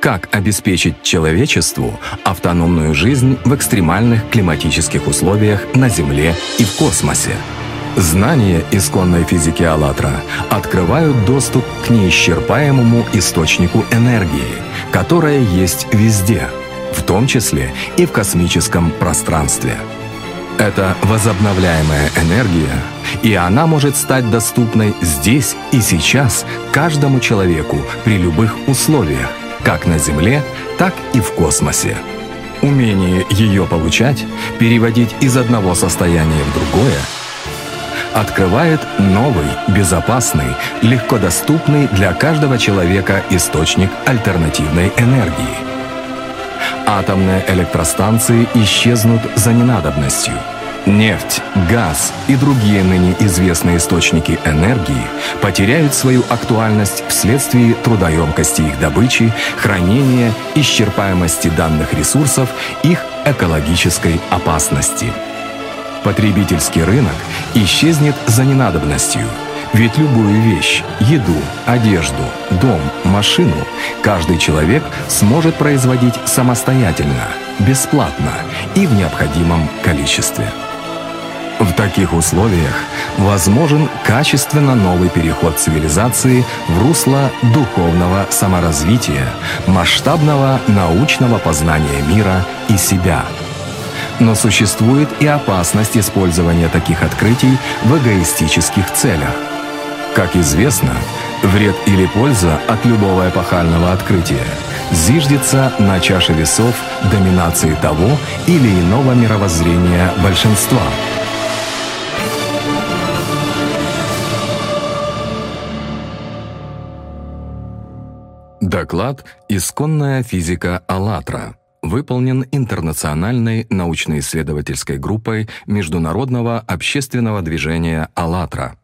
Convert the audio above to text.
как обеспечить человечеству автономную жизнь в экстремальных климатических условиях на Земле и в космосе. Знания исконной физики «АЛЛАТРА» открывают доступ к неисчерпаемому источнику энергии, которая есть везде, в том числе и в космическом пространстве. Это возобновляемая энергия, и она может стать доступной здесь и сейчас каждому человеку при любых условиях, как на Земле, так и в космосе. Умение ее получать, переводить из одного состояния в другое – открывает новый, безопасный, легко доступный для каждого человека источник альтернативной энергии. Атомные электростанции исчезнут за ненадобностью. Нефть, газ и другие ныне известные источники энергии потеряют свою актуальность вследствие трудоемкости их добычи, хранения, исчерпаемости данных ресурсов, их экологической опасности. Потребительский рынок исчезнет за ненадобностью. Ведь любую вещь, еду, одежду, дом, машину каждый человек сможет производить самостоятельно, бесплатно и в необходимом количестве. В таких условиях возможен качественно новый переход цивилизации в русло духовного саморазвития, масштабного научного познания мира и себя – но существует и опасность использования таких открытий в эгоистических целях. Как известно, вред или польза от любого эпохального открытия зиждется на чаше весов доминации того или иного мировоззрения большинства. Доклад «Исконная физика АЛЛАТРА» выполнен интернациональной научно-исследовательской группой Международного общественного движения «АЛЛАТРА».